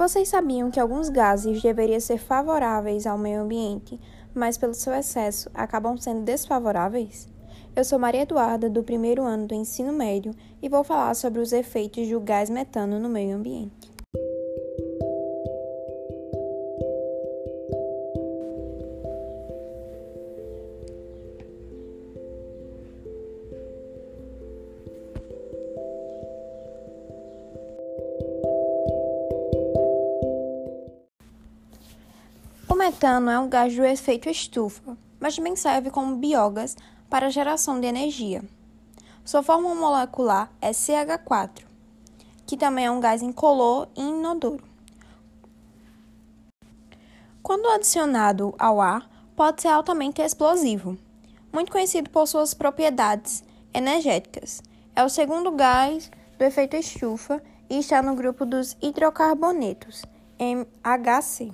Vocês sabiam que alguns gases deveriam ser favoráveis ao meio ambiente, mas pelo seu excesso acabam sendo desfavoráveis? Eu sou Maria Eduarda, do primeiro ano do ensino médio, e vou falar sobre os efeitos do gás metano no meio ambiente. O metano é um gás do efeito estufa, mas também serve como biogás para a geração de energia. Sua fórmula molecular é CH4, que também é um gás incolor e inodoro. Quando adicionado ao ar, pode ser altamente explosivo, muito conhecido por suas propriedades energéticas. É o segundo gás do efeito estufa e está no grupo dos hidrocarbonetos, MHC.